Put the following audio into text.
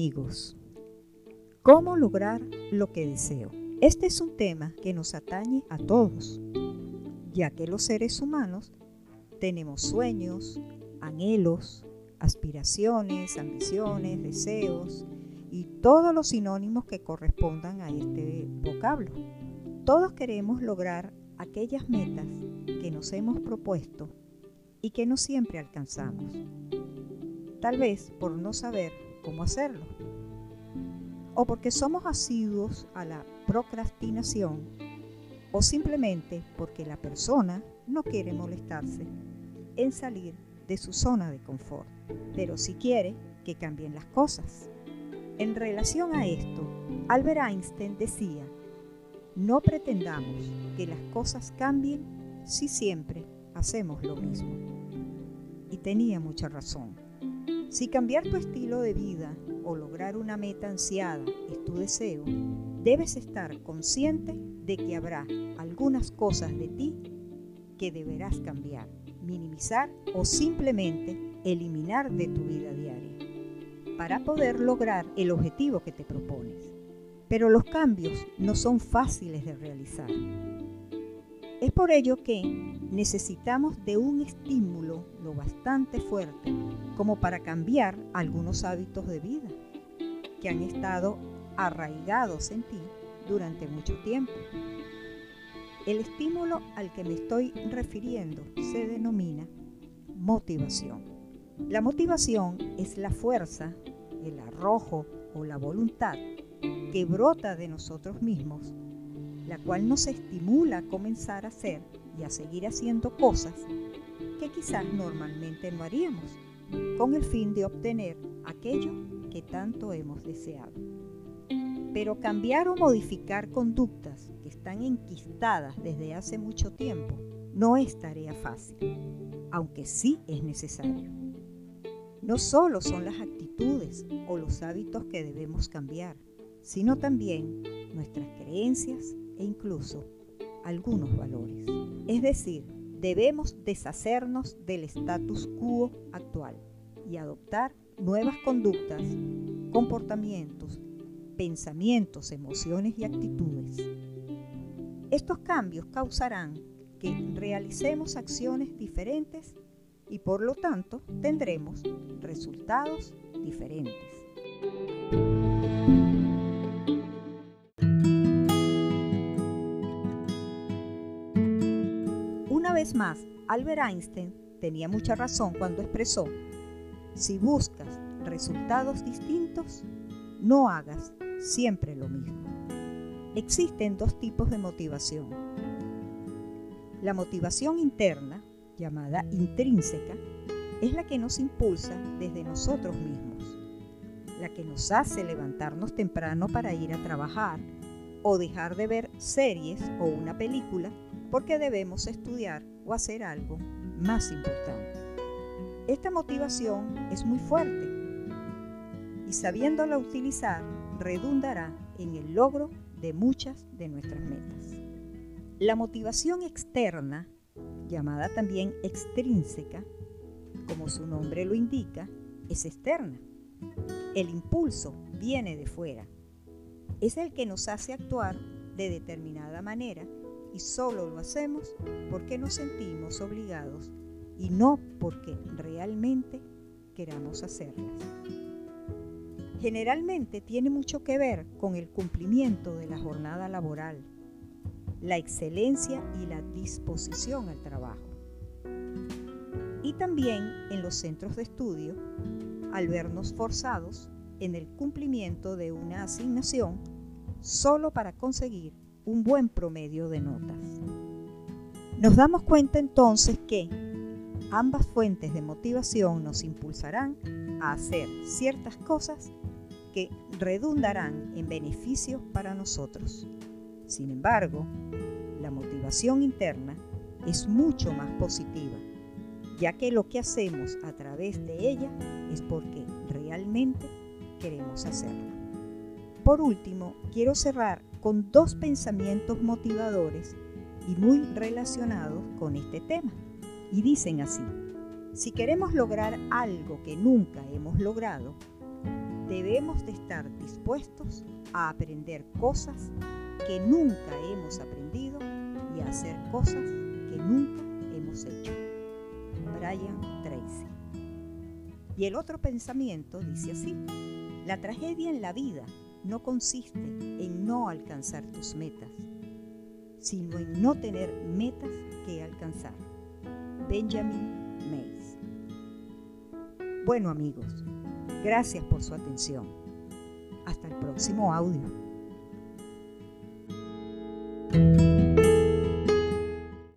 amigos. ¿Cómo lograr lo que deseo? Este es un tema que nos atañe a todos, ya que los seres humanos tenemos sueños, anhelos, aspiraciones, ambiciones, deseos y todos los sinónimos que correspondan a este vocablo. Todos queremos lograr aquellas metas que nos hemos propuesto y que no siempre alcanzamos. Tal vez por no saber cómo hacerlo. O porque somos asiduos a la procrastinación. O simplemente porque la persona no quiere molestarse en salir de su zona de confort. Pero si quiere que cambien las cosas. En relación a esto, Albert Einstein decía, no pretendamos que las cosas cambien si siempre hacemos lo mismo. Y tenía mucha razón. Si cambiar tu estilo de vida o lograr una meta ansiada es tu deseo, debes estar consciente de que habrá algunas cosas de ti que deberás cambiar, minimizar o simplemente eliminar de tu vida diaria para poder lograr el objetivo que te propones. Pero los cambios no son fáciles de realizar. Es por ello que necesitamos de un estímulo lo bastante fuerte como para cambiar algunos hábitos de vida que han estado arraigados en ti durante mucho tiempo. El estímulo al que me estoy refiriendo se denomina motivación. La motivación es la fuerza, el arrojo o la voluntad que brota de nosotros mismos, la cual nos estimula a comenzar a hacer y a seguir haciendo cosas que quizás normalmente no haríamos, con el fin de obtener aquello que tanto hemos deseado. Pero cambiar o modificar conductas que están enquistadas desde hace mucho tiempo no es tarea fácil, aunque sí es necesario. No solo son las actitudes o los hábitos que debemos cambiar, sino también nuestras creencias e incluso algunos valores. Es decir, debemos deshacernos del status quo actual y adoptar nuevas conductas, comportamientos, pensamientos, emociones y actitudes. Estos cambios causarán que realicemos acciones diferentes y por lo tanto tendremos resultados diferentes. Más, Albert Einstein tenía mucha razón cuando expresó, si buscas resultados distintos, no hagas siempre lo mismo. Existen dos tipos de motivación. La motivación interna, llamada intrínseca, es la que nos impulsa desde nosotros mismos, la que nos hace levantarnos temprano para ir a trabajar o dejar de ver series o una película porque debemos estudiar o hacer algo más importante. Esta motivación es muy fuerte y sabiéndola utilizar redundará en el logro de muchas de nuestras metas. La motivación externa, llamada también extrínseca, como su nombre lo indica, es externa. El impulso viene de fuera. Es el que nos hace actuar de determinada manera y solo lo hacemos porque nos sentimos obligados y no porque realmente queramos hacerlas. Generalmente tiene mucho que ver con el cumplimiento de la jornada laboral, la excelencia y la disposición al trabajo. Y también en los centros de estudio, al vernos forzados en el cumplimiento de una asignación solo para conseguir un buen promedio de notas. Nos damos cuenta entonces que ambas fuentes de motivación nos impulsarán a hacer ciertas cosas que redundarán en beneficios para nosotros. Sin embargo, la motivación interna es mucho más positiva, ya que lo que hacemos a través de ella es porque realmente queremos hacerla. Por último, quiero cerrar con dos pensamientos motivadores y muy relacionados con este tema. Y dicen así, si queremos lograr algo que nunca hemos logrado, debemos de estar dispuestos a aprender cosas que nunca hemos aprendido y a hacer cosas que nunca hemos hecho. Brian Tracy. Y el otro pensamiento dice así, la tragedia en la vida no consiste en no alcanzar tus metas, sino en no tener metas que alcanzar. Benjamin Mays. Bueno amigos, gracias por su atención. Hasta el próximo audio.